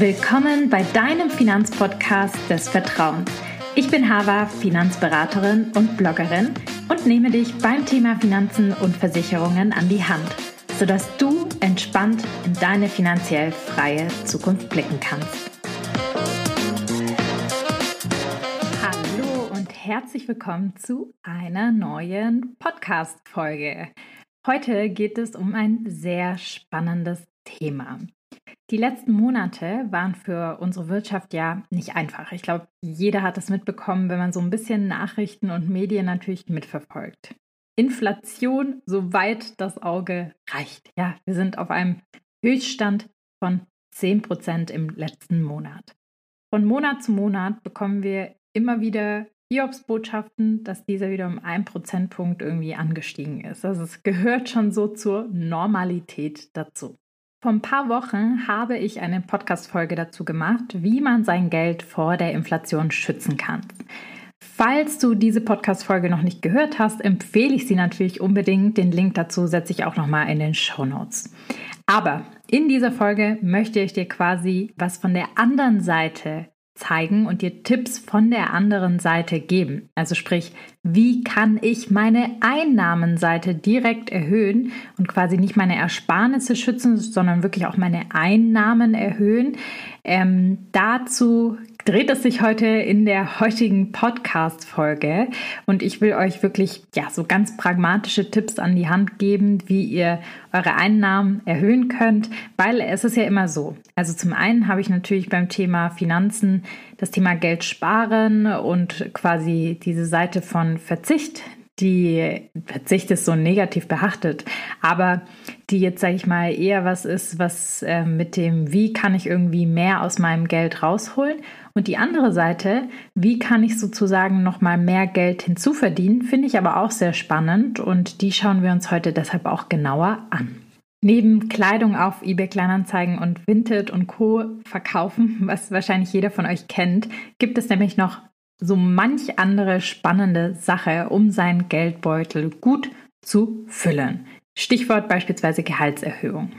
Willkommen bei deinem Finanzpodcast des Vertrauens. Ich bin Hava, Finanzberaterin und Bloggerin und nehme dich beim Thema Finanzen und Versicherungen an die Hand, sodass du entspannt in deine finanziell freie Zukunft blicken kannst. Hallo und herzlich willkommen zu einer neuen Podcast-Folge. Heute geht es um ein sehr spannendes Thema. Die letzten Monate waren für unsere Wirtschaft ja nicht einfach. Ich glaube, jeder hat es mitbekommen, wenn man so ein bisschen Nachrichten und Medien natürlich mitverfolgt. Inflation, soweit das Auge reicht. Ja, wir sind auf einem Höchststand von 10 Prozent im letzten Monat. Von Monat zu Monat bekommen wir immer wieder Hiobs-Botschaften, dass dieser wieder um einen Prozentpunkt irgendwie angestiegen ist. Also es gehört schon so zur Normalität dazu. Vor ein paar Wochen habe ich eine Podcast-Folge dazu gemacht, wie man sein Geld vor der Inflation schützen kann. Falls du diese Podcast-Folge noch nicht gehört hast, empfehle ich sie natürlich unbedingt. Den Link dazu setze ich auch nochmal in den Show Notes. Aber in dieser Folge möchte ich dir quasi was von der anderen Seite zeigen und dir Tipps von der anderen Seite geben. Also sprich, wie kann ich meine Einnahmenseite direkt erhöhen und quasi nicht meine Ersparnisse schützen, sondern wirklich auch meine Einnahmen erhöhen. Ähm, dazu dreht es sich heute in der heutigen Podcast-Folge. Und ich will euch wirklich ja so ganz pragmatische Tipps an die Hand geben, wie ihr eure Einnahmen erhöhen könnt, weil es ist ja immer so. Also zum einen habe ich natürlich beim Thema Finanzen das Thema Geld sparen und quasi diese Seite von Verzicht, die Verzicht ist so negativ behaftet, aber die jetzt, sage ich mal, eher was ist, was äh, mit dem, wie kann ich irgendwie mehr aus meinem Geld rausholen und die andere Seite, wie kann ich sozusagen nochmal mehr Geld hinzuverdienen, finde ich aber auch sehr spannend und die schauen wir uns heute deshalb auch genauer an. Neben Kleidung auf eBay Kleinanzeigen und Vinted und Co. verkaufen, was wahrscheinlich jeder von euch kennt, gibt es nämlich noch so manch andere spannende Sache, um seinen Geldbeutel gut zu füllen. Stichwort beispielsweise Gehaltserhöhung.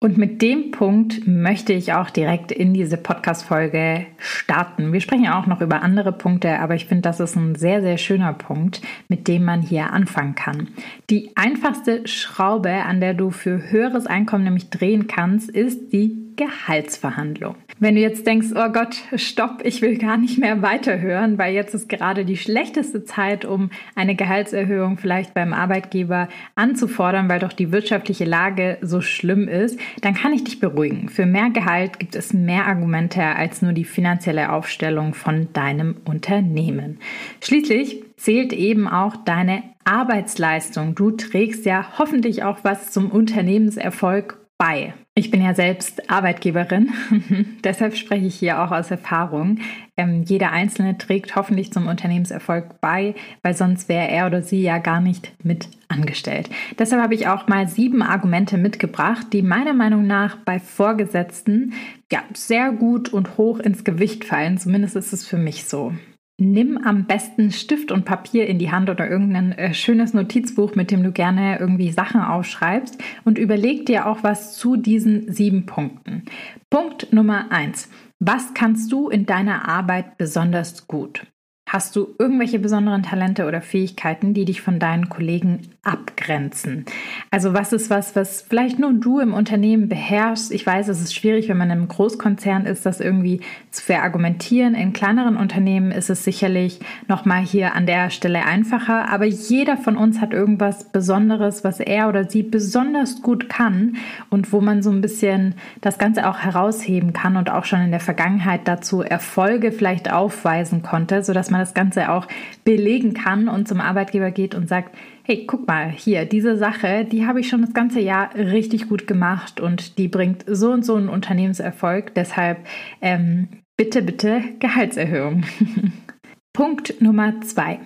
Und mit dem Punkt möchte ich auch direkt in diese Podcast-Folge starten. Wir sprechen auch noch über andere Punkte, aber ich finde, das ist ein sehr, sehr schöner Punkt, mit dem man hier anfangen kann. Die einfachste Schraube, an der du für höheres Einkommen nämlich drehen kannst, ist die Gehaltsverhandlung. Wenn du jetzt denkst, oh Gott, stopp, ich will gar nicht mehr weiterhören, weil jetzt ist gerade die schlechteste Zeit, um eine Gehaltserhöhung vielleicht beim Arbeitgeber anzufordern, weil doch die wirtschaftliche Lage so schlimm ist, dann kann ich dich beruhigen. Für mehr Gehalt gibt es mehr Argumente als nur die finanzielle Aufstellung von deinem Unternehmen. Schließlich zählt eben auch deine Arbeitsleistung. Du trägst ja hoffentlich auch was zum Unternehmenserfolg bei. Ich bin ja selbst Arbeitgeberin, deshalb spreche ich hier auch aus Erfahrung. Ähm, jeder Einzelne trägt hoffentlich zum Unternehmenserfolg bei, weil sonst wäre er oder sie ja gar nicht mit angestellt. Deshalb habe ich auch mal sieben Argumente mitgebracht, die meiner Meinung nach bei Vorgesetzten ja, sehr gut und hoch ins Gewicht fallen. Zumindest ist es für mich so. Nimm am besten Stift und Papier in die Hand oder irgendein äh, schönes Notizbuch, mit dem du gerne irgendwie Sachen aufschreibst und überleg dir auch was zu diesen sieben Punkten. Punkt Nummer eins. Was kannst du in deiner Arbeit besonders gut? Hast du irgendwelche besonderen Talente oder Fähigkeiten, die dich von deinen Kollegen abgrenzen? Also was ist was, was vielleicht nur du im Unternehmen beherrschst? Ich weiß, es ist schwierig, wenn man im Großkonzern ist, das irgendwie zu verargumentieren. In kleineren Unternehmen ist es sicherlich nochmal hier an der Stelle einfacher. Aber jeder von uns hat irgendwas Besonderes, was er oder sie besonders gut kann und wo man so ein bisschen das Ganze auch herausheben kann und auch schon in der Vergangenheit dazu Erfolge vielleicht aufweisen konnte, sodass man man das Ganze auch belegen kann und zum Arbeitgeber geht und sagt, hey, guck mal, hier, diese Sache, die habe ich schon das ganze Jahr richtig gut gemacht und die bringt so und so einen Unternehmenserfolg. Deshalb ähm, bitte, bitte Gehaltserhöhung. Punkt Nummer zwei.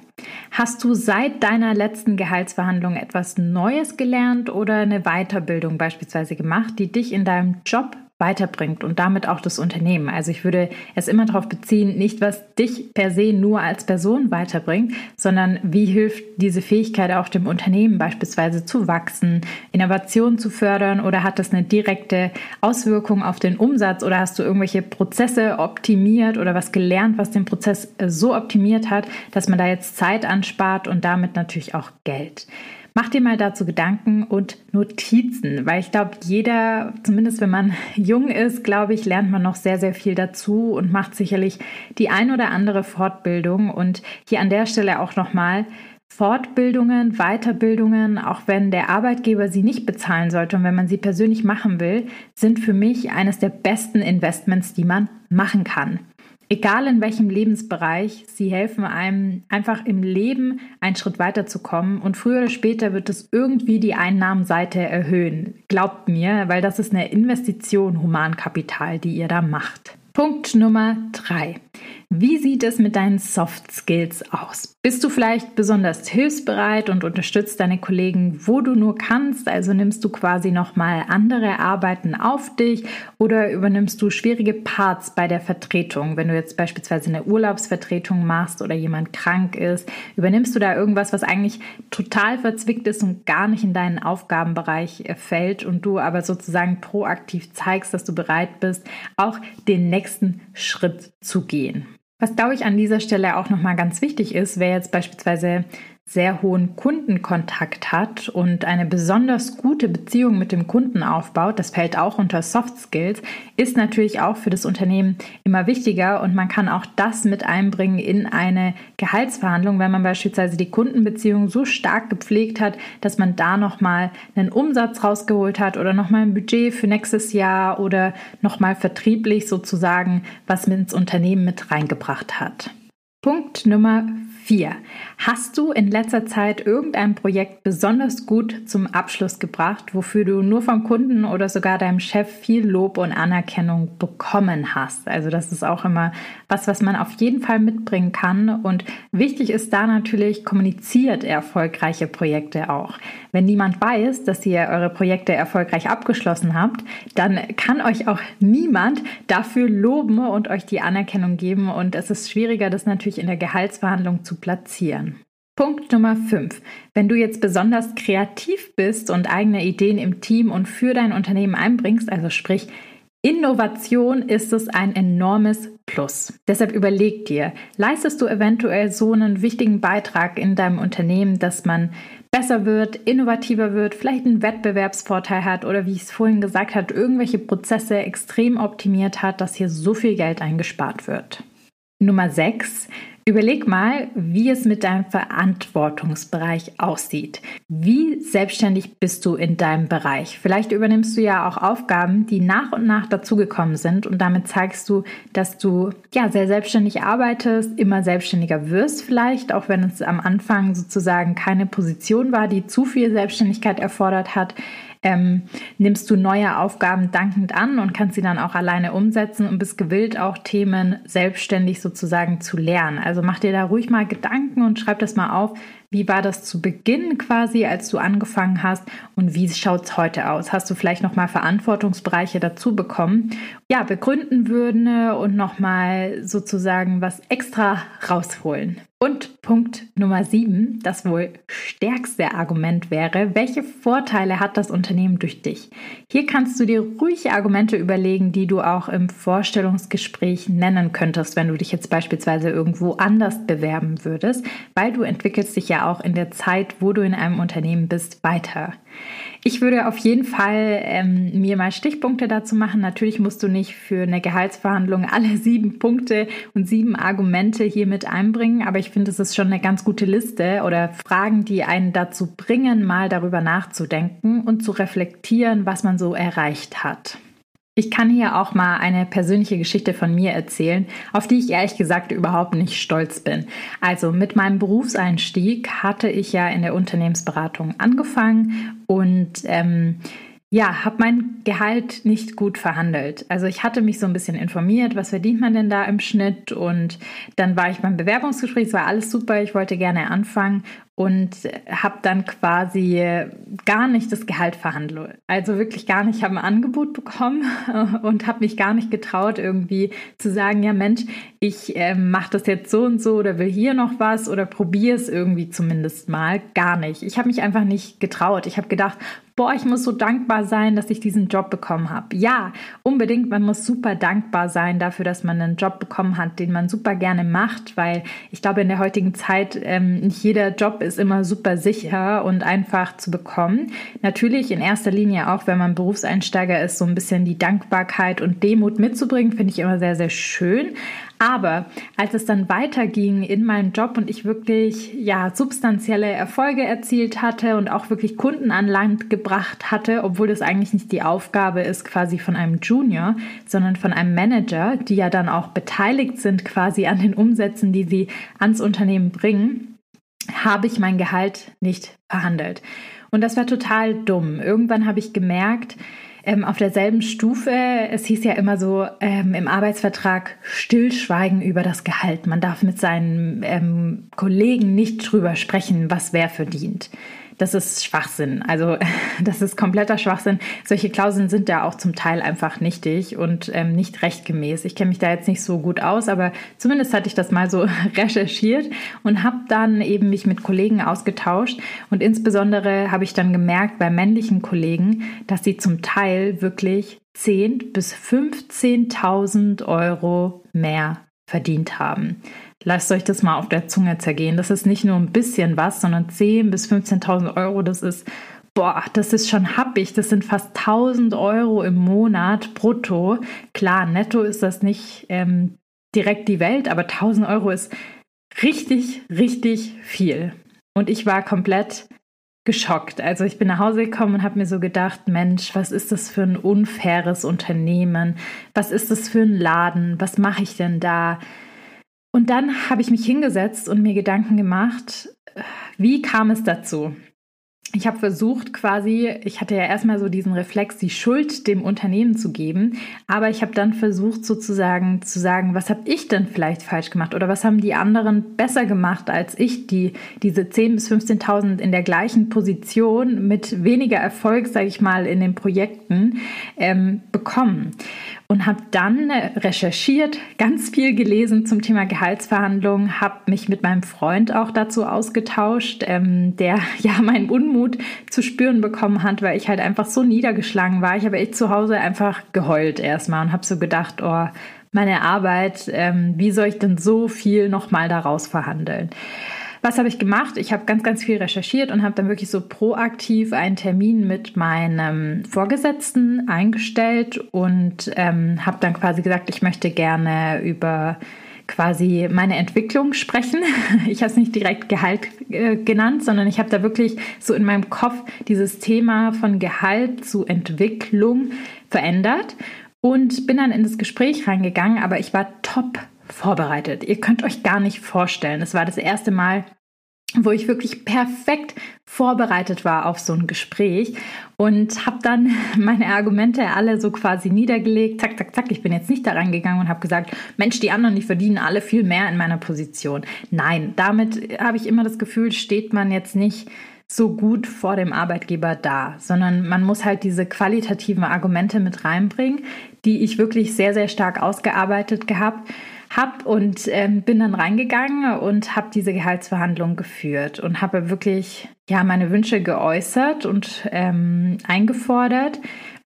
Hast du seit deiner letzten Gehaltsverhandlung etwas Neues gelernt oder eine Weiterbildung beispielsweise gemacht, die dich in deinem Job weiterbringt und damit auch das Unternehmen. Also ich würde es immer darauf beziehen, nicht was dich per se nur als Person weiterbringt, sondern wie hilft diese Fähigkeit auch dem Unternehmen beispielsweise zu wachsen, Innovation zu fördern oder hat das eine direkte Auswirkung auf den Umsatz oder hast du irgendwelche Prozesse optimiert oder was gelernt, was den Prozess so optimiert hat, dass man da jetzt Zeit anspart und damit natürlich auch Geld. Mach dir mal dazu Gedanken und Notizen, weil ich glaube, jeder, zumindest wenn man jung ist, glaube ich, lernt man noch sehr, sehr viel dazu und macht sicherlich die ein oder andere Fortbildung. Und hier an der Stelle auch nochmal, Fortbildungen, Weiterbildungen, auch wenn der Arbeitgeber sie nicht bezahlen sollte und wenn man sie persönlich machen will, sind für mich eines der besten Investments, die man machen kann. Egal in welchem Lebensbereich, sie helfen einem einfach im Leben einen Schritt weiterzukommen und früher oder später wird es irgendwie die Einnahmenseite erhöhen. Glaubt mir, weil das ist eine Investition Humankapital, die ihr da macht. Punkt Nummer drei. Wie sieht es mit deinen Soft Skills aus? Bist du vielleicht besonders hilfsbereit und unterstützt deine Kollegen, wo du nur kannst? Also nimmst du quasi nochmal andere Arbeiten auf dich oder übernimmst du schwierige Parts bei der Vertretung? Wenn du jetzt beispielsweise eine Urlaubsvertretung machst oder jemand krank ist, übernimmst du da irgendwas, was eigentlich total verzwickt ist und gar nicht in deinen Aufgabenbereich fällt und du aber sozusagen proaktiv zeigst, dass du bereit bist, auch den nächsten Schritt zu gehen? Was glaube ich an dieser Stelle auch nochmal ganz wichtig ist, wer jetzt beispielsweise sehr hohen Kundenkontakt hat und eine besonders gute Beziehung mit dem Kunden aufbaut, das fällt auch unter Soft Skills, ist natürlich auch für das Unternehmen immer wichtiger und man kann auch das mit einbringen in eine Gehaltsverhandlung, wenn man beispielsweise die Kundenbeziehung so stark gepflegt hat, dass man da nochmal einen Umsatz rausgeholt hat oder nochmal ein Budget für nächstes Jahr oder nochmal vertrieblich sozusagen was mit ins Unternehmen mit reingebracht hat. Punkt Nummer 4. Hast du in letzter Zeit irgendein Projekt besonders gut zum Abschluss gebracht, wofür du nur vom Kunden oder sogar deinem Chef viel Lob und Anerkennung bekommen hast? Also das ist auch immer was, was man auf jeden Fall mitbringen kann. Und wichtig ist da natürlich, kommuniziert erfolgreiche Projekte auch. Wenn niemand weiß, dass ihr eure Projekte erfolgreich abgeschlossen habt, dann kann euch auch niemand dafür loben und euch die Anerkennung geben. Und es ist schwieriger, das natürlich in der Gehaltsverhandlung zu platzieren. Punkt Nummer 5. Wenn du jetzt besonders kreativ bist und eigene Ideen im Team und für dein Unternehmen einbringst, also sprich Innovation ist es ein enormes Plus. Deshalb überleg dir, leistest du eventuell so einen wichtigen Beitrag in deinem Unternehmen, dass man besser wird, innovativer wird, vielleicht einen Wettbewerbsvorteil hat oder wie ich es vorhin gesagt habe, irgendwelche Prozesse extrem optimiert hat, dass hier so viel Geld eingespart wird. Nummer 6. Überleg mal, wie es mit deinem Verantwortungsbereich aussieht. Wie selbstständig bist du in deinem Bereich? Vielleicht übernimmst du ja auch Aufgaben, die nach und nach dazugekommen sind und damit zeigst du, dass du ja sehr selbstständig arbeitest, immer selbstständiger wirst vielleicht, auch wenn es am Anfang sozusagen keine Position war, die zu viel Selbstständigkeit erfordert hat ähm, nimmst du neue Aufgaben dankend an und kannst sie dann auch alleine umsetzen und bist gewillt, auch Themen selbstständig sozusagen zu lernen. Also mach dir da ruhig mal Gedanken und schreib das mal auf, wie war das zu Beginn quasi, als du angefangen hast und wie schaut es heute aus? Hast du vielleicht nochmal Verantwortungsbereiche dazu bekommen? Ja, begründen würden und nochmal sozusagen was extra rausholen. Und Punkt Nummer sieben, das wohl stärkste Argument wäre, welche Vorteile hat das Unternehmen durch dich? Hier kannst du dir ruhig Argumente überlegen, die du auch im Vorstellungsgespräch nennen könntest, wenn du dich jetzt beispielsweise irgendwo anders bewerben würdest, weil du entwickelst dich ja auch in der Zeit, wo du in einem Unternehmen bist, weiter. Ich würde auf jeden Fall ähm, mir mal Stichpunkte dazu machen. Natürlich musst du nicht für eine Gehaltsverhandlung alle sieben Punkte und sieben Argumente hier mit einbringen, aber ich finde, es ist schon eine ganz gute Liste oder Fragen, die einen dazu bringen, mal darüber nachzudenken und zu reflektieren, was man so erreicht hat. Ich kann hier auch mal eine persönliche Geschichte von mir erzählen, auf die ich ehrlich gesagt überhaupt nicht stolz bin. Also mit meinem Berufseinstieg hatte ich ja in der Unternehmensberatung angefangen und ähm, ja, habe mein Gehalt nicht gut verhandelt. Also ich hatte mich so ein bisschen informiert, was verdient man denn da im Schnitt und dann war ich beim Bewerbungsgespräch, es war alles super, ich wollte gerne anfangen und habe dann quasi gar nicht das Gehalt verhandelt. Also wirklich gar nicht. Ich habe ein Angebot bekommen und habe mich gar nicht getraut, irgendwie zu sagen, ja Mensch, ich äh, mache das jetzt so und so oder will hier noch was oder probiere es irgendwie zumindest mal. Gar nicht. Ich habe mich einfach nicht getraut. Ich habe gedacht, boah, ich muss so dankbar sein, dass ich diesen Job bekommen habe. Ja, unbedingt, man muss super dankbar sein dafür, dass man einen Job bekommen hat, den man super gerne macht, weil ich glaube, in der heutigen Zeit ähm, nicht jeder Job ist immer super sicher und einfach zu bekommen. Natürlich in erster Linie auch, wenn man Berufseinsteiger ist, so ein bisschen die Dankbarkeit und Demut mitzubringen, finde ich immer sehr, sehr schön. Aber als es dann weiterging in meinem Job und ich wirklich ja substanzielle Erfolge erzielt hatte und auch wirklich Kunden an Land gebracht hatte, obwohl das eigentlich nicht die Aufgabe ist quasi von einem Junior, sondern von einem Manager, die ja dann auch beteiligt sind quasi an den Umsätzen, die sie ans Unternehmen bringen, habe ich mein Gehalt nicht verhandelt. Und das war total dumm. Irgendwann habe ich gemerkt, ähm, auf derselben Stufe. Es hieß ja immer so ähm, im Arbeitsvertrag Stillschweigen über das Gehalt. Man darf mit seinen ähm, Kollegen nicht drüber sprechen, was wer verdient das ist Schwachsinn. Also das ist kompletter Schwachsinn. Solche Klauseln sind ja auch zum Teil einfach nichtig und ähm, nicht rechtgemäß. Ich kenne mich da jetzt nicht so gut aus, aber zumindest hatte ich das mal so recherchiert und habe dann eben mich mit Kollegen ausgetauscht. Und insbesondere habe ich dann gemerkt bei männlichen Kollegen, dass sie zum Teil wirklich 10 bis 15.000 Euro mehr verdient haben. Lasst euch das mal auf der Zunge zergehen. Das ist nicht nur ein bisschen was, sondern 10.000 bis 15.000 Euro. Das ist, boah, das ist schon happig. Das sind fast 1.000 Euro im Monat brutto. Klar, netto ist das nicht ähm, direkt die Welt, aber 1.000 Euro ist richtig, richtig viel. Und ich war komplett geschockt. Also ich bin nach Hause gekommen und habe mir so gedacht, Mensch, was ist das für ein unfaires Unternehmen? Was ist das für ein Laden? Was mache ich denn da? Und dann habe ich mich hingesetzt und mir Gedanken gemacht, wie kam es dazu? Ich habe versucht quasi, ich hatte ja erstmal so diesen Reflex, die Schuld dem Unternehmen zu geben, aber ich habe dann versucht sozusagen zu sagen, was habe ich denn vielleicht falsch gemacht oder was haben die anderen besser gemacht als ich, die diese 10.000 bis 15.000 in der gleichen Position mit weniger Erfolg, sage ich mal, in den Projekten ähm, bekommen und habe dann recherchiert, ganz viel gelesen zum Thema Gehaltsverhandlungen, habe mich mit meinem Freund auch dazu ausgetauscht, ähm, der ja meinen Unmut zu spüren bekommen hat, weil ich halt einfach so niedergeschlagen war. Ich habe echt zu Hause einfach geheult erstmal und habe so gedacht, oh, meine Arbeit, ähm, wie soll ich denn so viel nochmal daraus verhandeln? Was habe ich gemacht? Ich habe ganz, ganz viel recherchiert und habe dann wirklich so proaktiv einen Termin mit meinem Vorgesetzten eingestellt und ähm, habe dann quasi gesagt, ich möchte gerne über quasi meine Entwicklung sprechen. Ich habe es nicht direkt Gehalt äh, genannt, sondern ich habe da wirklich so in meinem Kopf dieses Thema von Gehalt zu Entwicklung verändert und bin dann in das Gespräch reingegangen, aber ich war top vorbereitet. Ihr könnt euch gar nicht vorstellen. Es war das erste Mal, wo ich wirklich perfekt vorbereitet war auf so ein Gespräch und habe dann meine Argumente alle so quasi niedergelegt. Zack, zack, zack. Ich bin jetzt nicht da reingegangen und habe gesagt, Mensch, die anderen, die verdienen alle viel mehr in meiner Position. Nein, damit habe ich immer das Gefühl, steht man jetzt nicht so gut vor dem Arbeitgeber da, sondern man muss halt diese qualitativen Argumente mit reinbringen, die ich wirklich sehr, sehr stark ausgearbeitet gehabt habe und ähm, bin dann reingegangen und habe diese Gehaltsverhandlung geführt und habe wirklich ja meine Wünsche geäußert und ähm, eingefordert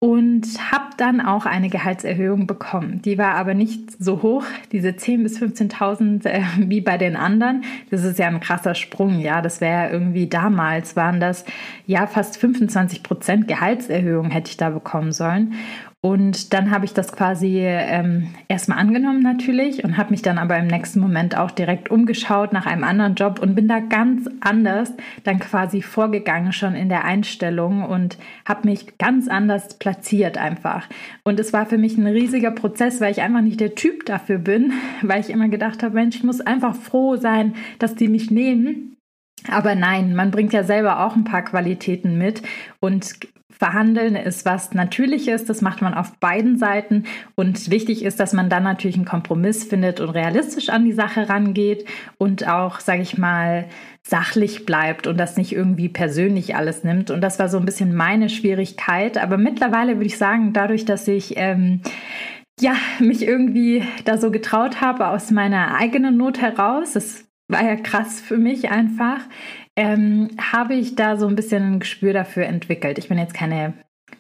und habe dann auch eine Gehaltserhöhung bekommen. Die war aber nicht so hoch, diese 10.000 bis 15.000 äh, wie bei den anderen. Das ist ja ein krasser Sprung, ja. Das wäre irgendwie damals waren das ja fast 25 Prozent Gehaltserhöhung hätte ich da bekommen sollen. Und dann habe ich das quasi ähm, erstmal angenommen natürlich und habe mich dann aber im nächsten Moment auch direkt umgeschaut nach einem anderen Job und bin da ganz anders dann quasi vorgegangen schon in der Einstellung und habe mich ganz anders platziert einfach. Und es war für mich ein riesiger Prozess, weil ich einfach nicht der Typ dafür bin, weil ich immer gedacht habe, Mensch, ich muss einfach froh sein, dass die mich nehmen Aber nein, man bringt ja selber auch ein paar Qualitäten mit und Verhandeln ist was Natürliches, das macht man auf beiden Seiten und wichtig ist, dass man dann natürlich einen Kompromiss findet und realistisch an die Sache rangeht und auch, sage ich mal, sachlich bleibt und das nicht irgendwie persönlich alles nimmt. Und das war so ein bisschen meine Schwierigkeit. Aber mittlerweile würde ich sagen, dadurch, dass ich ähm, ja mich irgendwie da so getraut habe aus meiner eigenen Not heraus, das war ja krass für mich einfach, ähm, habe ich da so ein bisschen ein Gespür dafür entwickelt. Ich bin jetzt keine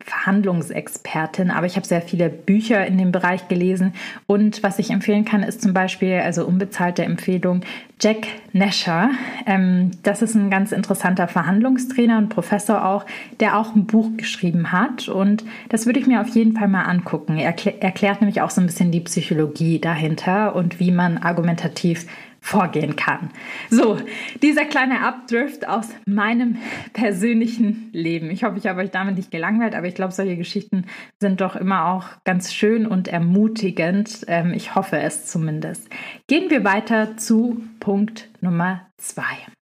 Verhandlungsexpertin, aber ich habe sehr viele Bücher in dem Bereich gelesen. Und was ich empfehlen kann, ist zum Beispiel, also unbezahlte Empfehlung, Jack Nasher. Ähm, das ist ein ganz interessanter Verhandlungstrainer und Professor auch, der auch ein Buch geschrieben hat. Und das würde ich mir auf jeden Fall mal angucken. Er erklärt nämlich auch so ein bisschen die Psychologie dahinter und wie man argumentativ vorgehen kann. So, dieser kleine Abdrift aus meinem persönlichen Leben. Ich hoffe, ich habe euch damit nicht gelangweilt, aber ich glaube, solche Geschichten sind doch immer auch ganz schön und ermutigend. Ähm, ich hoffe es zumindest. Gehen wir weiter zu Punkt Nummer zwei.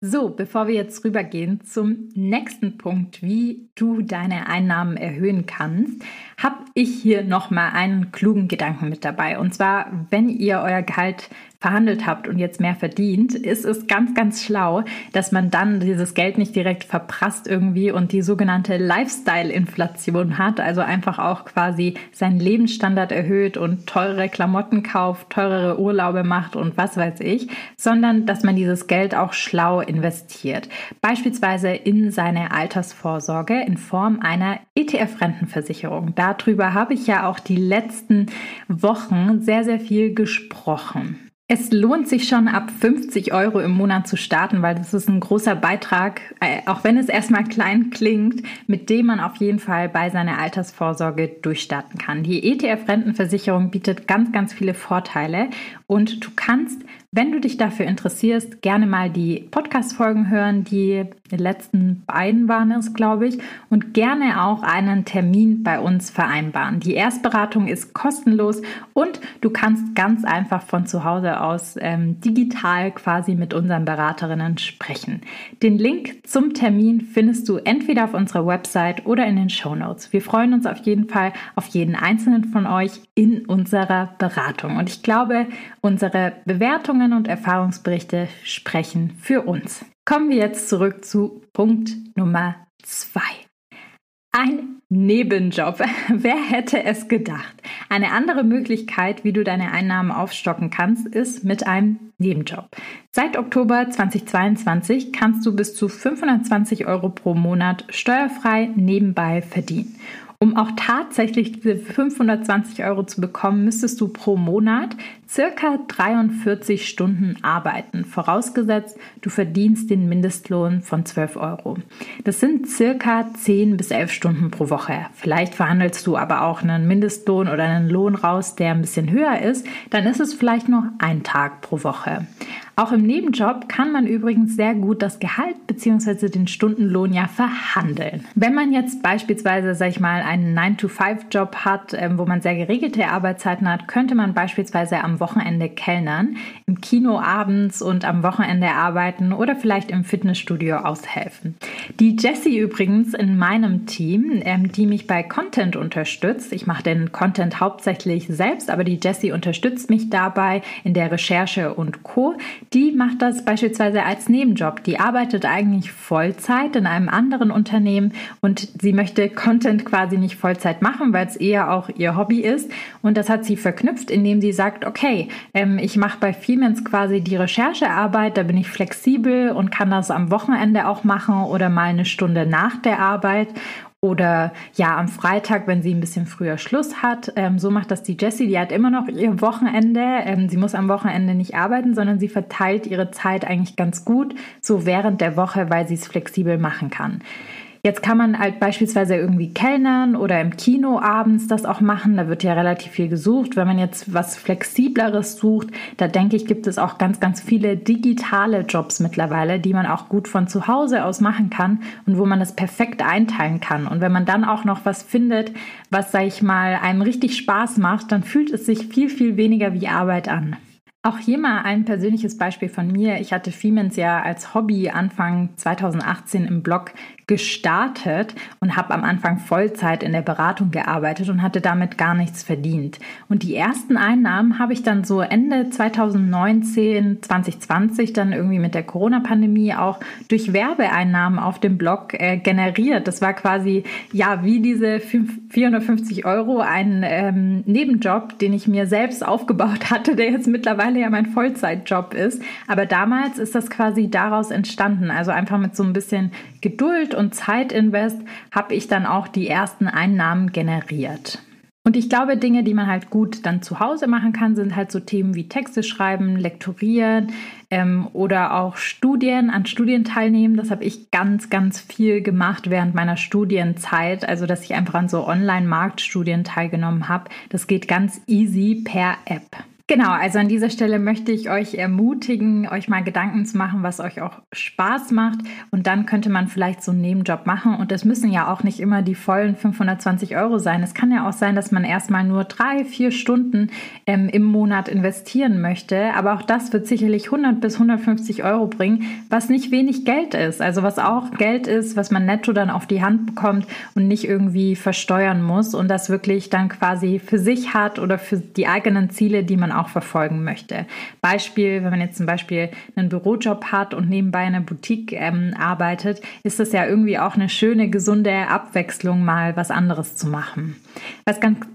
So, bevor wir jetzt rübergehen zum nächsten Punkt, wie du deine Einnahmen erhöhen kannst, habe ich hier nochmal einen klugen Gedanken mit dabei. Und zwar, wenn ihr euer Gehalt verhandelt habt und jetzt mehr verdient, ist es ganz, ganz schlau, dass man dann dieses Geld nicht direkt verprasst irgendwie und die sogenannte Lifestyle-Inflation hat, also einfach auch quasi seinen Lebensstandard erhöht und teure Klamotten kauft, teurere Urlaube macht und was weiß ich, sondern dass man dieses Geld auch schlau investiert. Beispielsweise in seine Altersvorsorge in Form einer ETF-Rentenversicherung. Darüber habe ich ja auch die letzten Wochen sehr, sehr viel gesprochen. Es lohnt sich schon ab 50 Euro im Monat zu starten, weil das ist ein großer Beitrag, äh, auch wenn es erstmal klein klingt, mit dem man auf jeden Fall bei seiner Altersvorsorge durchstarten kann. Die ETF-Rentenversicherung bietet ganz, ganz viele Vorteile und du kannst wenn du dich dafür interessierst, gerne mal die Podcast-Folgen hören. Die letzten beiden waren es, glaube ich. Und gerne auch einen Termin bei uns vereinbaren. Die Erstberatung ist kostenlos und du kannst ganz einfach von zu Hause aus ähm, digital quasi mit unseren Beraterinnen sprechen. Den Link zum Termin findest du entweder auf unserer Website oder in den Show Notes. Wir freuen uns auf jeden Fall auf jeden einzelnen von euch in unserer Beratung. Und ich glaube, unsere Bewertung Erfahrungen und Erfahrungsberichte sprechen für uns. Kommen wir jetzt zurück zu Punkt Nummer zwei. Ein Nebenjob. Wer hätte es gedacht? Eine andere Möglichkeit, wie du deine Einnahmen aufstocken kannst, ist mit einem Nebenjob. Seit Oktober 2022 kannst du bis zu 520 Euro pro Monat steuerfrei nebenbei verdienen. Um auch tatsächlich diese 520 Euro zu bekommen, müsstest du pro Monat circa 43 Stunden arbeiten, vorausgesetzt du verdienst den Mindestlohn von 12 Euro. Das sind circa 10 bis 11 Stunden pro Woche. Vielleicht verhandelst du aber auch einen Mindestlohn oder einen Lohn raus, der ein bisschen höher ist, dann ist es vielleicht nur ein Tag pro Woche. Auch im Nebenjob kann man übrigens sehr gut das Gehalt bzw. den Stundenlohn ja verhandeln. Wenn man jetzt beispielsweise, sag ich mal, einen 9-to-5-Job hat, ähm, wo man sehr geregelte Arbeitszeiten hat, könnte man beispielsweise am Wochenende kellnern, im Kino abends und am Wochenende arbeiten oder vielleicht im Fitnessstudio aushelfen. Die Jessie übrigens in meinem Team, ähm, die mich bei Content unterstützt, ich mache den Content hauptsächlich selbst, aber die Jessie unterstützt mich dabei in der Recherche und Co die macht das beispielsweise als Nebenjob. Die arbeitet eigentlich Vollzeit in einem anderen Unternehmen und sie möchte Content quasi nicht Vollzeit machen, weil es eher auch ihr Hobby ist. Und das hat sie verknüpft, indem sie sagt, okay, ähm, ich mache bei Siemens quasi die Recherchearbeit, da bin ich flexibel und kann das am Wochenende auch machen oder mal eine Stunde nach der Arbeit. Oder ja, am Freitag, wenn sie ein bisschen früher Schluss hat. Ähm, so macht das die Jessie. Die hat immer noch ihr Wochenende. Ähm, sie muss am Wochenende nicht arbeiten, sondern sie verteilt ihre Zeit eigentlich ganz gut, so während der Woche, weil sie es flexibel machen kann. Jetzt kann man halt beispielsweise irgendwie kellnern oder im Kino abends das auch machen. Da wird ja relativ viel gesucht. Wenn man jetzt was Flexibleres sucht, da denke ich, gibt es auch ganz, ganz viele digitale Jobs mittlerweile, die man auch gut von zu Hause aus machen kann und wo man das perfekt einteilen kann. Und wenn man dann auch noch was findet, was, sag ich mal, einem richtig Spaß macht, dann fühlt es sich viel, viel weniger wie Arbeit an. Auch hier mal ein persönliches Beispiel von mir. Ich hatte Femens ja als Hobby Anfang 2018 im Blog gestartet und habe am Anfang Vollzeit in der Beratung gearbeitet und hatte damit gar nichts verdient. Und die ersten Einnahmen habe ich dann so Ende 2019, 2020 dann irgendwie mit der Corona-Pandemie auch durch Werbeeinnahmen auf dem Blog äh, generiert. Das war quasi ja wie diese 450 Euro ein ähm, Nebenjob, den ich mir selbst aufgebaut hatte, der jetzt mittlerweile ja mein Vollzeitjob ist. Aber damals ist das quasi daraus entstanden. Also einfach mit so ein bisschen Geduld und Zeitinvest habe ich dann auch die ersten Einnahmen generiert. Und ich glaube, Dinge, die man halt gut dann zu Hause machen kann, sind halt so Themen wie Texte schreiben, lektorieren ähm, oder auch Studien, an Studien teilnehmen. Das habe ich ganz, ganz viel gemacht während meiner Studienzeit. Also, dass ich einfach an so Online-Marktstudien teilgenommen habe. Das geht ganz easy per App. Genau, also an dieser Stelle möchte ich euch ermutigen, euch mal Gedanken zu machen, was euch auch Spaß macht. Und dann könnte man vielleicht so einen Nebenjob machen. Und das müssen ja auch nicht immer die vollen 520 Euro sein. Es kann ja auch sein, dass man erstmal nur drei, vier Stunden ähm, im Monat investieren möchte. Aber auch das wird sicherlich 100 bis 150 Euro bringen, was nicht wenig Geld ist. Also was auch Geld ist, was man netto dann auf die Hand bekommt und nicht irgendwie versteuern muss und das wirklich dann quasi für sich hat oder für die eigenen Ziele, die man auch verfolgen möchte. Beispiel, wenn man jetzt zum Beispiel einen Bürojob hat und nebenbei in einer Boutique ähm, arbeitet, ist das ja irgendwie auch eine schöne, gesunde Abwechslung, mal was anderes zu machen. Was ganz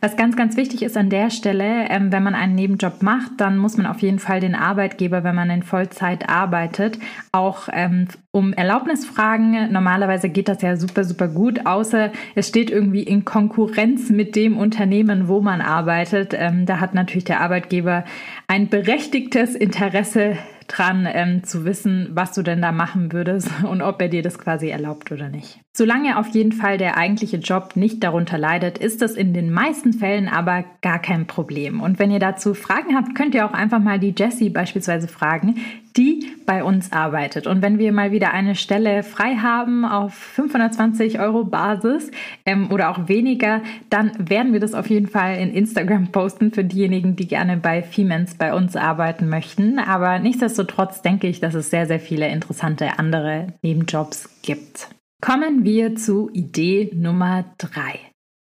was ganz, ganz wichtig ist an der Stelle, ähm, wenn man einen Nebenjob macht, dann muss man auf jeden Fall den Arbeitgeber, wenn man in Vollzeit arbeitet, auch ähm, um Erlaubnis fragen. Normalerweise geht das ja super, super gut, außer es steht irgendwie in Konkurrenz mit dem Unternehmen, wo man arbeitet. Ähm, da hat natürlich der Arbeitgeber ein berechtigtes Interesse dran, ähm, zu wissen, was du denn da machen würdest und ob er dir das quasi erlaubt oder nicht. Solange auf jeden Fall der eigentliche Job nicht darunter leidet, ist das in den meisten Fällen aber gar kein Problem. Und wenn ihr dazu Fragen habt, könnt ihr auch einfach mal die Jessie beispielsweise fragen, die bei uns arbeitet. Und wenn wir mal wieder eine Stelle frei haben auf 520 Euro Basis ähm, oder auch weniger, dann werden wir das auf jeden Fall in Instagram posten für diejenigen, die gerne bei Femens bei uns arbeiten möchten. Aber nichtsdestotrotz denke ich, dass es sehr, sehr viele interessante andere Nebenjobs gibt. Kommen wir zu Idee Nummer drei.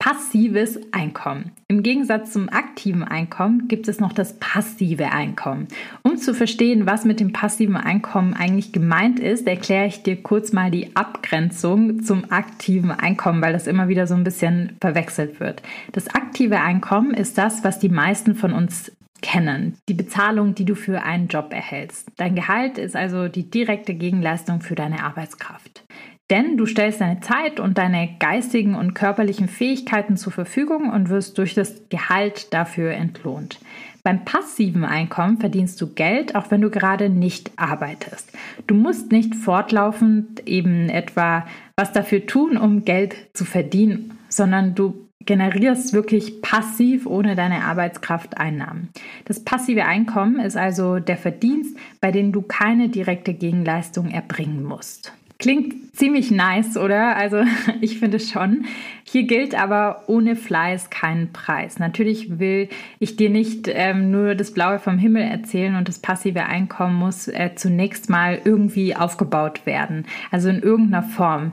Passives Einkommen. Im Gegensatz zum aktiven Einkommen gibt es noch das passive Einkommen. Um zu verstehen, was mit dem passiven Einkommen eigentlich gemeint ist, erkläre ich dir kurz mal die Abgrenzung zum aktiven Einkommen, weil das immer wieder so ein bisschen verwechselt wird. Das aktive Einkommen ist das, was die meisten von uns kennen. Die Bezahlung, die du für einen Job erhältst. Dein Gehalt ist also die direkte Gegenleistung für deine Arbeitskraft. Denn du stellst deine Zeit und deine geistigen und körperlichen Fähigkeiten zur Verfügung und wirst durch das Gehalt dafür entlohnt. Beim passiven Einkommen verdienst du Geld, auch wenn du gerade nicht arbeitest. Du musst nicht fortlaufend eben etwa was dafür tun, um Geld zu verdienen, sondern du generierst wirklich passiv ohne deine Arbeitskraft Einnahmen. Das passive Einkommen ist also der Verdienst, bei dem du keine direkte Gegenleistung erbringen musst. Klingt ziemlich nice, oder? Also ich finde schon. Hier gilt aber ohne Fleiß kein Preis. Natürlich will ich dir nicht ähm, nur das Blaue vom Himmel erzählen und das passive Einkommen muss äh, zunächst mal irgendwie aufgebaut werden. Also in irgendeiner Form.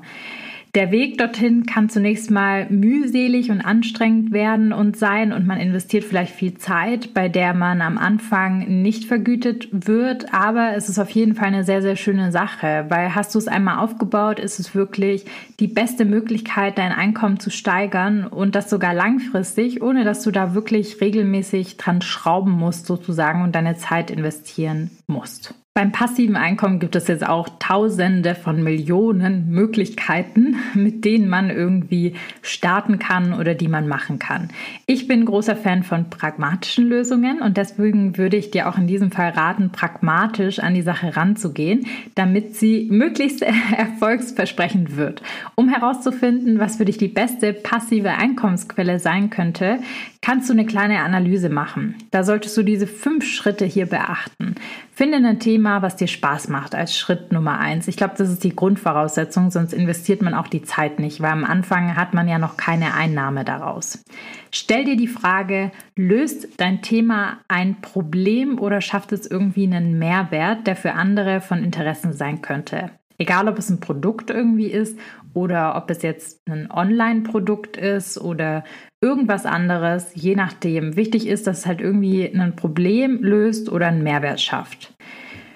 Der Weg dorthin kann zunächst mal mühselig und anstrengend werden und sein und man investiert vielleicht viel Zeit, bei der man am Anfang nicht vergütet wird, aber es ist auf jeden Fall eine sehr, sehr schöne Sache, weil hast du es einmal aufgebaut, ist es wirklich die beste Möglichkeit, dein Einkommen zu steigern und das sogar langfristig, ohne dass du da wirklich regelmäßig dran schrauben musst sozusagen und deine Zeit investieren musst. Beim passiven Einkommen gibt es jetzt auch tausende von Millionen Möglichkeiten, mit denen man irgendwie starten kann oder die man machen kann. Ich bin großer Fan von pragmatischen Lösungen und deswegen würde ich dir auch in diesem Fall raten, pragmatisch an die Sache ranzugehen, damit sie möglichst erfolgsversprechend wird. Um herauszufinden, was für dich die beste passive Einkommensquelle sein könnte, kannst du eine kleine Analyse machen. Da solltest du diese fünf Schritte hier beachten. Finde ein Thema, was dir Spaß macht, als Schritt Nummer eins. Ich glaube, das ist die Grundvoraussetzung, sonst investiert man auch die Zeit nicht, weil am Anfang hat man ja noch keine Einnahme daraus. Stell dir die Frage, löst dein Thema ein Problem oder schafft es irgendwie einen Mehrwert, der für andere von Interesse sein könnte? Egal, ob es ein Produkt irgendwie ist oder ob es jetzt ein Online-Produkt ist oder irgendwas anderes, je nachdem. Wichtig ist, dass es halt irgendwie ein Problem löst oder einen Mehrwert schafft.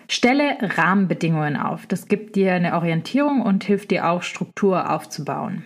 Stelle Rahmenbedingungen auf. Das gibt dir eine Orientierung und hilft dir auch, Struktur aufzubauen.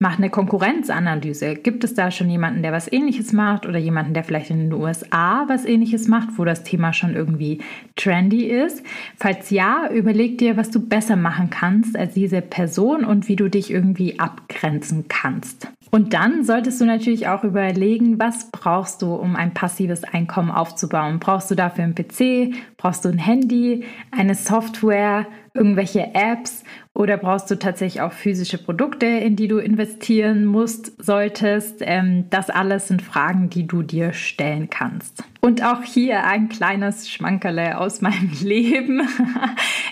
Mach eine Konkurrenzanalyse. Gibt es da schon jemanden, der was ähnliches macht oder jemanden, der vielleicht in den USA was ähnliches macht, wo das Thema schon irgendwie trendy ist? Falls ja, überleg dir, was du besser machen kannst als diese Person und wie du dich irgendwie abgrenzen kannst. Und dann solltest du natürlich auch überlegen, was brauchst du, um ein passives Einkommen aufzubauen? Brauchst du dafür einen PC? Brauchst du ein Handy? Eine Software? irgendwelche Apps oder brauchst du tatsächlich auch physische Produkte, in die du investieren musst, solltest? Ähm, das alles sind Fragen, die du dir stellen kannst. Und auch hier ein kleines Schmankerle aus meinem Leben.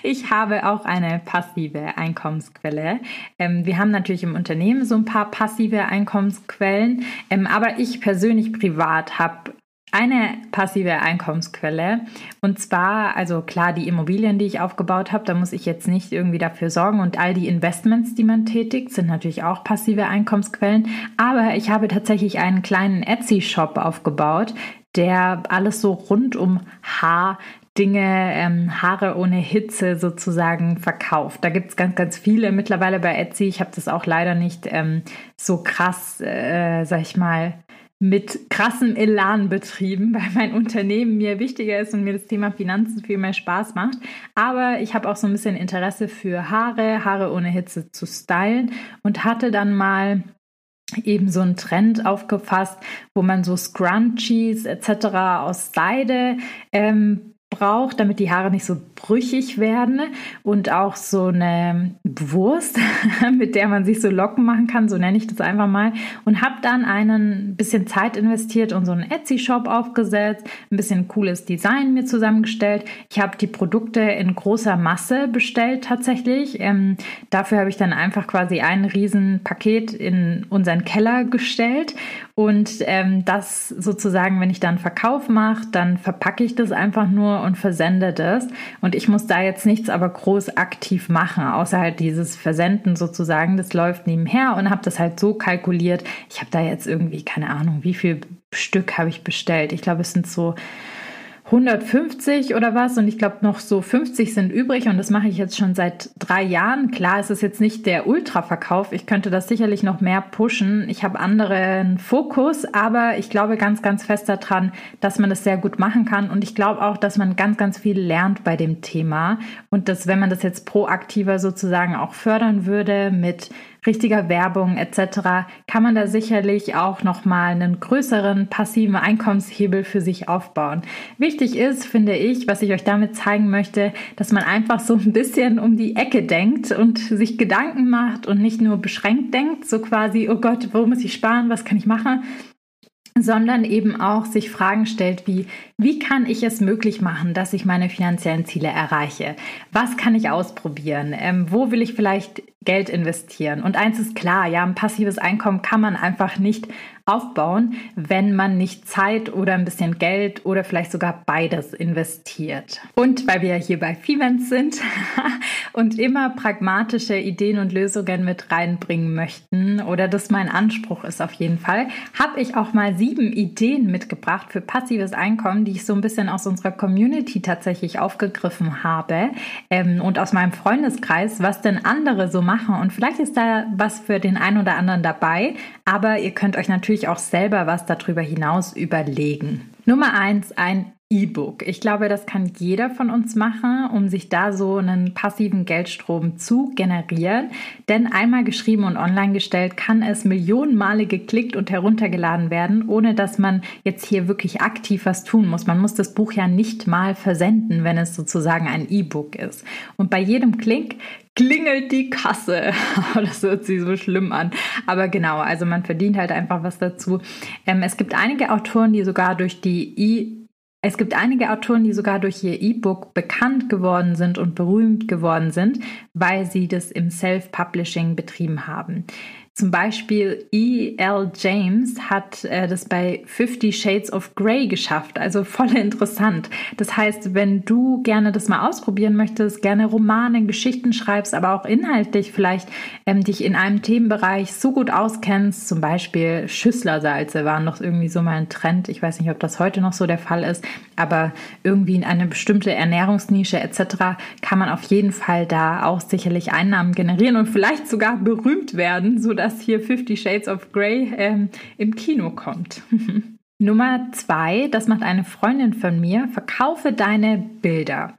Ich habe auch eine passive Einkommensquelle. Ähm, wir haben natürlich im Unternehmen so ein paar passive Einkommensquellen, ähm, aber ich persönlich privat habe eine passive Einkommensquelle. Und zwar, also klar, die Immobilien, die ich aufgebaut habe, da muss ich jetzt nicht irgendwie dafür sorgen. Und all die Investments, die man tätigt, sind natürlich auch passive Einkommensquellen. Aber ich habe tatsächlich einen kleinen Etsy-Shop aufgebaut, der alles so rund um Haar Dinge, ähm, Haare ohne Hitze sozusagen verkauft. Da gibt es ganz, ganz viele mittlerweile bei Etsy. Ich habe das auch leider nicht ähm, so krass, äh, sag ich mal, mit krassem Elan betrieben, weil mein Unternehmen mir wichtiger ist und mir das Thema Finanzen viel mehr Spaß macht. Aber ich habe auch so ein bisschen Interesse für Haare, Haare ohne Hitze zu stylen und hatte dann mal eben so einen Trend aufgefasst, wo man so Scrunchies etc. aus Seide ähm, braucht, damit die Haare nicht so brüchig werden und auch so eine Wurst, mit der man sich so Locken machen kann, so nenne ich das einfach mal und habe dann einen bisschen Zeit investiert und so einen Etsy-Shop aufgesetzt, ein bisschen cooles Design mir zusammengestellt. Ich habe die Produkte in großer Masse bestellt tatsächlich. Ähm, dafür habe ich dann einfach quasi ein riesen Paket in unseren Keller gestellt und ähm, das sozusagen, wenn ich dann Verkauf mache, dann verpacke ich das einfach nur und versende das. Und ich muss da jetzt nichts aber groß aktiv machen, außer halt dieses Versenden sozusagen. Das läuft nebenher und habe das halt so kalkuliert. Ich habe da jetzt irgendwie keine Ahnung, wie viel Stück habe ich bestellt. Ich glaube, es sind so 150 oder was und ich glaube noch so 50 sind übrig und das mache ich jetzt schon seit drei Jahren. Klar, es ist jetzt nicht der Ultra-Verkauf. Ich könnte das sicherlich noch mehr pushen. Ich habe anderen Fokus, aber ich glaube ganz, ganz fest daran, dass man das sehr gut machen kann und ich glaube auch, dass man ganz, ganz viel lernt bei dem Thema und dass wenn man das jetzt proaktiver sozusagen auch fördern würde mit richtiger Werbung etc., kann man da sicherlich auch nochmal einen größeren passiven Einkommenshebel für sich aufbauen. Wichtig ist, finde ich, was ich euch damit zeigen möchte, dass man einfach so ein bisschen um die Ecke denkt und sich Gedanken macht und nicht nur beschränkt denkt, so quasi, oh Gott, wo muss ich sparen, was kann ich machen, sondern eben auch sich Fragen stellt wie, wie kann ich es möglich machen, dass ich meine finanziellen Ziele erreiche? Was kann ich ausprobieren? Ähm, wo will ich vielleicht Geld investieren? Und eins ist klar, ja, ein passives Einkommen kann man einfach nicht aufbauen, wenn man nicht Zeit oder ein bisschen Geld oder vielleicht sogar beides investiert. Und weil wir hier bei Fivens sind und immer pragmatische Ideen und Lösungen mit reinbringen möchten oder das mein Anspruch ist auf jeden Fall, habe ich auch mal sieben Ideen mitgebracht für passives Einkommen, die ich so ein bisschen aus unserer Community tatsächlich aufgegriffen habe ähm, und aus meinem Freundeskreis, was denn andere so machen. Und vielleicht ist da was für den einen oder anderen dabei, aber ihr könnt euch natürlich auch selber was darüber hinaus überlegen. Nummer eins, ein E-Book. Ich glaube, das kann jeder von uns machen, um sich da so einen passiven Geldstrom zu generieren. Denn einmal geschrieben und online gestellt kann es Millionen Male geklickt und heruntergeladen werden, ohne dass man jetzt hier wirklich aktiv was tun muss. Man muss das Buch ja nicht mal versenden, wenn es sozusagen ein E-Book ist. Und bei jedem Klick klingelt die Kasse. das hört sich so schlimm an. Aber genau, also man verdient halt einfach was dazu. Ähm, es gibt einige Autoren, die sogar durch die E es gibt einige Autoren, die sogar durch ihr E-Book bekannt geworden sind und berühmt geworden sind, weil sie das im Self-Publishing betrieben haben. Zum Beispiel E.L. James hat äh, das bei Fifty Shades of Grey geschafft, also voll interessant. Das heißt, wenn du gerne das mal ausprobieren möchtest, gerne Romane, Geschichten schreibst, aber auch inhaltlich vielleicht ähm, dich in einem Themenbereich so gut auskennst, zum Beispiel Schüsslersalze waren noch irgendwie so mal ein Trend. Ich weiß nicht, ob das heute noch so der Fall ist, aber irgendwie in eine bestimmte Ernährungsnische etc. kann man auf jeden Fall da auch sicherlich Einnahmen generieren und vielleicht sogar berühmt werden, so dass hier Fifty Shades of Grey ähm, im Kino kommt. Nummer zwei, das macht eine Freundin von mir, verkaufe deine Bilder.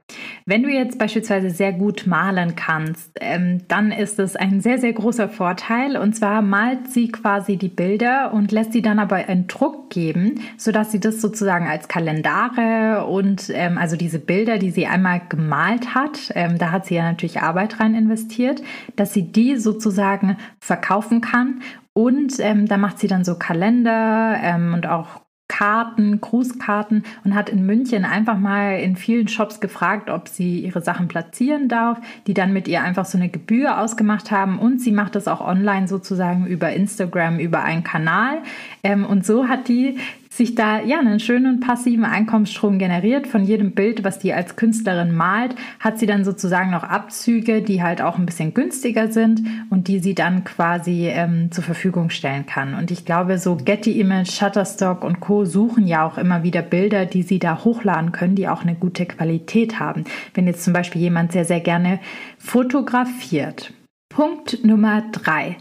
Wenn du jetzt beispielsweise sehr gut malen kannst, ähm, dann ist es ein sehr, sehr großer Vorteil. Und zwar malt sie quasi die Bilder und lässt sie dann aber in Druck geben, sodass sie das sozusagen als Kalendare und ähm, also diese Bilder, die sie einmal gemalt hat, ähm, da hat sie ja natürlich Arbeit rein investiert, dass sie die sozusagen verkaufen kann und ähm, da macht sie dann so Kalender ähm, und auch Karten, Grußkarten und hat in München einfach mal in vielen Shops gefragt, ob sie ihre Sachen platzieren darf, die dann mit ihr einfach so eine Gebühr ausgemacht haben und sie macht das auch online sozusagen über Instagram, über einen Kanal. Ähm, und so hat die sich da ja einen schönen passiven Einkommensstrom generiert von jedem Bild, was die als Künstlerin malt, hat sie dann sozusagen noch Abzüge, die halt auch ein bisschen günstiger sind und die sie dann quasi ähm, zur Verfügung stellen kann. Und ich glaube, so Getty Image, Shutterstock und Co. suchen ja auch immer wieder Bilder, die sie da hochladen können, die auch eine gute Qualität haben. Wenn jetzt zum Beispiel jemand sehr, sehr gerne fotografiert. Punkt Nummer drei.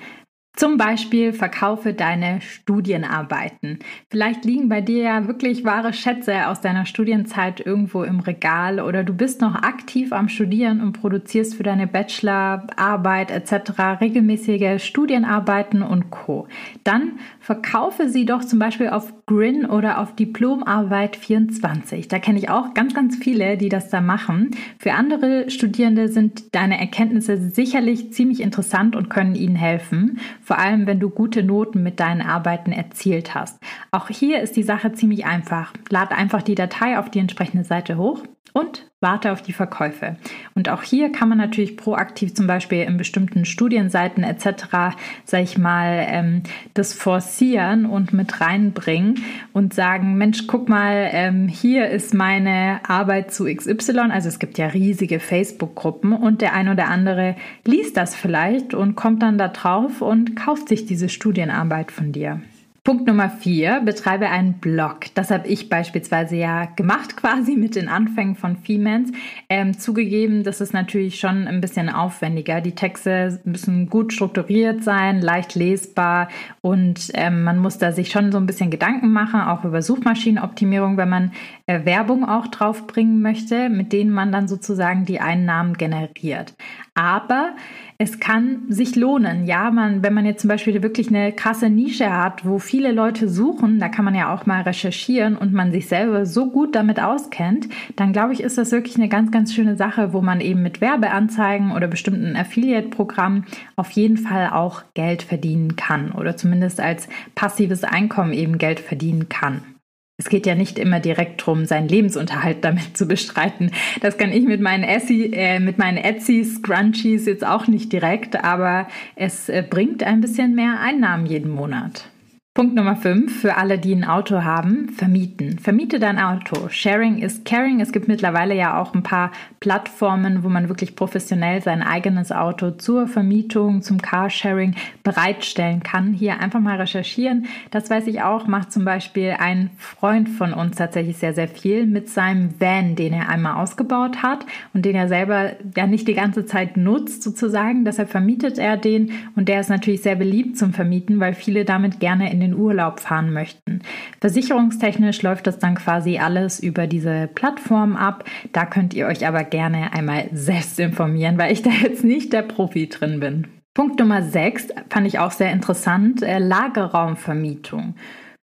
Zum Beispiel verkaufe deine Studienarbeiten. Vielleicht liegen bei dir ja wirklich wahre Schätze aus deiner Studienzeit irgendwo im Regal oder du bist noch aktiv am Studieren und produzierst für deine Bachelorarbeit etc. regelmäßige Studienarbeiten und Co. Dann verkaufe sie doch zum Beispiel auf Grin oder auf Diplomarbeit 24. Da kenne ich auch ganz, ganz viele, die das da machen. Für andere Studierende sind deine Erkenntnisse sicherlich ziemlich interessant und können ihnen helfen vor allem wenn du gute Noten mit deinen Arbeiten erzielt hast. Auch hier ist die Sache ziemlich einfach. Lad einfach die Datei auf die entsprechende Seite hoch und warte auf die Verkäufe. Und auch hier kann man natürlich proaktiv zum Beispiel in bestimmten Studienseiten etc., sag ich mal, ähm, das forcieren und mit reinbringen und sagen, Mensch, guck mal, ähm, hier ist meine Arbeit zu XY. Also es gibt ja riesige Facebook-Gruppen und der ein oder andere liest das vielleicht und kommt dann da drauf und kauft sich diese Studienarbeit von dir. Punkt Nummer vier, betreibe einen Blog. Das habe ich beispielsweise ja gemacht, quasi mit den Anfängen von Femans. Ähm, zugegeben, das ist natürlich schon ein bisschen aufwendiger. Die Texte müssen gut strukturiert sein, leicht lesbar und ähm, man muss da sich schon so ein bisschen Gedanken machen, auch über Suchmaschinenoptimierung, wenn man äh, Werbung auch draufbringen möchte, mit denen man dann sozusagen die Einnahmen generiert. Aber es kann sich lohnen. Ja, man, wenn man jetzt zum Beispiel wirklich eine krasse Nische hat, wo viele Leute suchen, da kann man ja auch mal recherchieren und man sich selber so gut damit auskennt, dann glaube ich, ist das wirklich eine ganz, ganz schöne Sache, wo man eben mit Werbeanzeigen oder bestimmten Affiliate-Programmen auf jeden Fall auch Geld verdienen kann oder zumindest als passives Einkommen eben Geld verdienen kann. Es geht ja nicht immer direkt darum, seinen Lebensunterhalt damit zu bestreiten. Das kann ich mit meinen, Essi, äh, mit meinen Etsy Scrunchies jetzt auch nicht direkt, aber es äh, bringt ein bisschen mehr Einnahmen jeden Monat. Punkt Nummer 5 für alle, die ein Auto haben, vermieten. Vermiete dein Auto. Sharing is caring. Es gibt mittlerweile ja auch ein paar Plattformen, wo man wirklich professionell sein eigenes Auto zur Vermietung, zum Carsharing bereitstellen kann. Hier einfach mal recherchieren. Das weiß ich auch, macht zum Beispiel ein Freund von uns tatsächlich sehr, sehr viel mit seinem Van, den er einmal ausgebaut hat und den er selber ja nicht die ganze Zeit nutzt sozusagen. Deshalb vermietet er den und der ist natürlich sehr beliebt zum Vermieten, weil viele damit gerne in den den Urlaub fahren möchten. Versicherungstechnisch läuft das dann quasi alles über diese Plattform ab. Da könnt ihr euch aber gerne einmal selbst informieren, weil ich da jetzt nicht der Profi drin bin. Punkt Nummer 6 fand ich auch sehr interessant, äh, Lagerraumvermietung.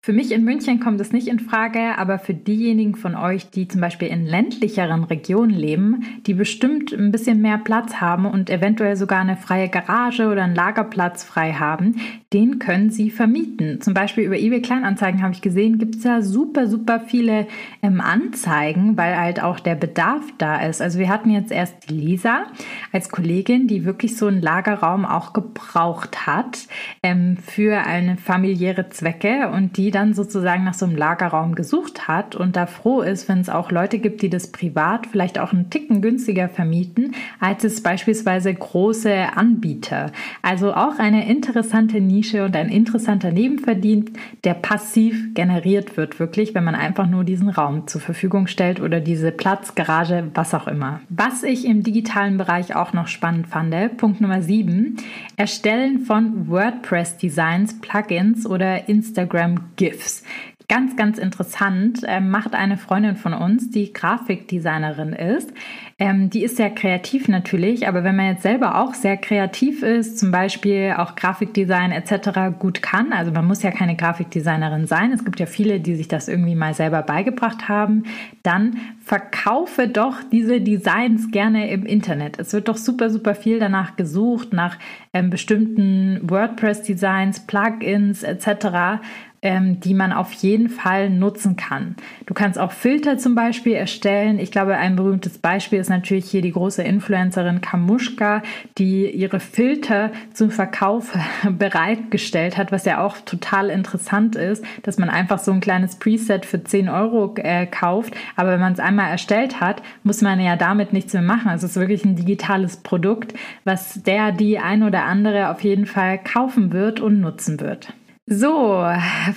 Für mich in München kommt es nicht in Frage, aber für diejenigen von euch, die zum Beispiel in ländlicheren Regionen leben, die bestimmt ein bisschen mehr Platz haben und eventuell sogar eine freie Garage oder einen Lagerplatz frei haben, den können sie vermieten. Zum Beispiel über eBay Kleinanzeigen habe ich gesehen, gibt es ja super, super viele ähm, Anzeigen, weil halt auch der Bedarf da ist. Also wir hatten jetzt erst Lisa als Kollegin, die wirklich so einen Lagerraum auch gebraucht hat ähm, für eine familiäre Zwecke und die dann sozusagen nach so einem Lagerraum gesucht hat und da froh ist, wenn es auch Leute gibt, die das privat vielleicht auch einen Ticken günstiger vermieten, als es beispielsweise große Anbieter. Also auch eine interessante Nische und ein interessanter Nebenverdienst, der passiv generiert wird, wirklich, wenn man einfach nur diesen Raum zur Verfügung stellt oder diese Platz, Garage, was auch immer. Was ich im digitalen Bereich auch noch spannend fand, Punkt Nummer 7, Erstellen von WordPress-Designs, Plugins oder Instagram GIFs. Ganz, ganz interessant, ähm, macht eine Freundin von uns, die Grafikdesignerin ist. Ähm, die ist sehr kreativ natürlich, aber wenn man jetzt selber auch sehr kreativ ist, zum Beispiel auch Grafikdesign etc. gut kann, also man muss ja keine Grafikdesignerin sein, es gibt ja viele, die sich das irgendwie mal selber beigebracht haben, dann verkaufe doch diese Designs gerne im Internet. Es wird doch super, super viel danach gesucht, nach ähm, bestimmten WordPress-Designs, Plugins etc ähm, die man auf jeden Fall nutzen kann. Du kannst auch Filter zum Beispiel erstellen. Ich glaube, ein berühmtes Beispiel ist natürlich hier die große Influencerin Kamushka, die ihre Filter zum Verkauf bereitgestellt hat, was ja auch total interessant ist, dass man einfach so ein kleines Preset für 10 Euro äh, kauft. Aber wenn man es einmal erstellt hat, muss man ja damit nichts mehr machen. Also es ist wirklich ein digitales Produkt, was der, die ein oder andere auf jeden Fall kaufen wird und nutzen wird. So,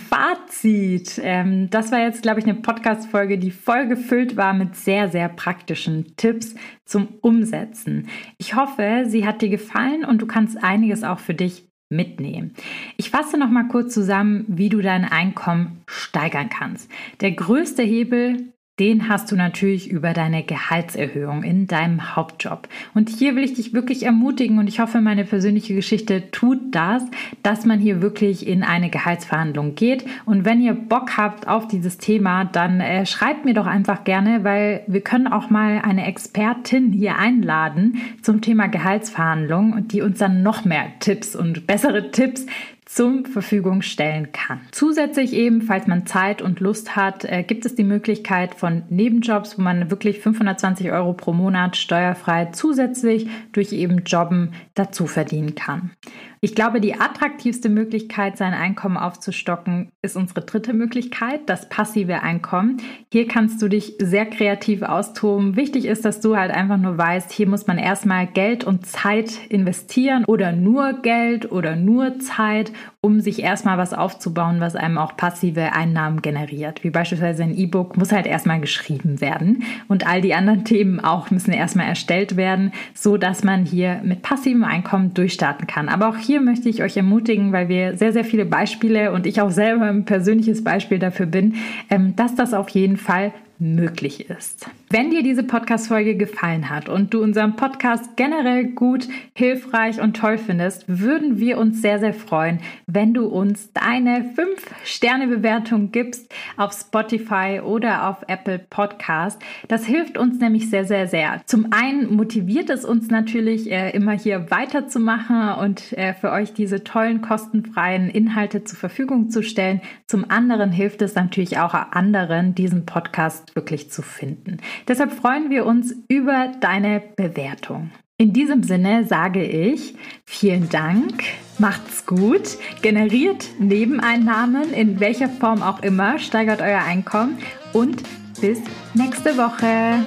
Fazit. Ähm, das war jetzt, glaube ich, eine Podcast-Folge, die voll gefüllt war mit sehr, sehr praktischen Tipps zum Umsetzen. Ich hoffe, sie hat dir gefallen und du kannst einiges auch für dich mitnehmen. Ich fasse noch mal kurz zusammen, wie du dein Einkommen steigern kannst. Der größte Hebel den hast du natürlich über deine Gehaltserhöhung in deinem Hauptjob. Und hier will ich dich wirklich ermutigen und ich hoffe, meine persönliche Geschichte tut das, dass man hier wirklich in eine Gehaltsverhandlung geht. Und wenn ihr Bock habt auf dieses Thema, dann äh, schreibt mir doch einfach gerne, weil wir können auch mal eine Expertin hier einladen zum Thema Gehaltsverhandlung und die uns dann noch mehr Tipps und bessere Tipps zur Verfügung stellen kann. Zusätzlich eben, falls man Zeit und Lust hat, äh, gibt es die Möglichkeit von Nebenjobs, wo man wirklich 520 Euro pro Monat steuerfrei zusätzlich durch eben Jobben dazu verdienen kann. Ich glaube, die attraktivste Möglichkeit, sein Einkommen aufzustocken, ist unsere dritte Möglichkeit, das passive Einkommen. Hier kannst du dich sehr kreativ austoben. Wichtig ist, dass du halt einfach nur weißt, hier muss man erstmal Geld und Zeit investieren oder nur Geld oder nur Zeit, um sich erstmal was aufzubauen, was einem auch passive Einnahmen generiert. Wie beispielsweise ein E-Book muss halt erstmal geschrieben werden und all die anderen Themen auch müssen erstmal erstellt werden, so dass man hier mit passivem Einkommen durchstarten kann. Aber auch hier möchte ich euch ermutigen, weil wir sehr, sehr viele Beispiele und ich auch selber ein persönliches Beispiel dafür bin, ähm, dass das auf jeden Fall möglich ist. Wenn dir diese Podcast-Folge gefallen hat und du unseren Podcast generell gut, hilfreich und toll findest, würden wir uns sehr, sehr freuen, wenn du uns deine 5-Sterne-Bewertung gibst auf Spotify oder auf Apple Podcast. Das hilft uns nämlich sehr, sehr, sehr. Zum einen motiviert es uns natürlich, äh, immer hier weiterzumachen und äh, für euch diese tollen, kostenfreien Inhalte zur Verfügung zu stellen. Zum anderen hilft es natürlich auch anderen, diesen Podcast wirklich zu finden. Deshalb freuen wir uns über deine Bewertung. In diesem Sinne sage ich vielen Dank, macht's gut, generiert Nebeneinnahmen in welcher Form auch immer, steigert euer Einkommen und bis nächste Woche.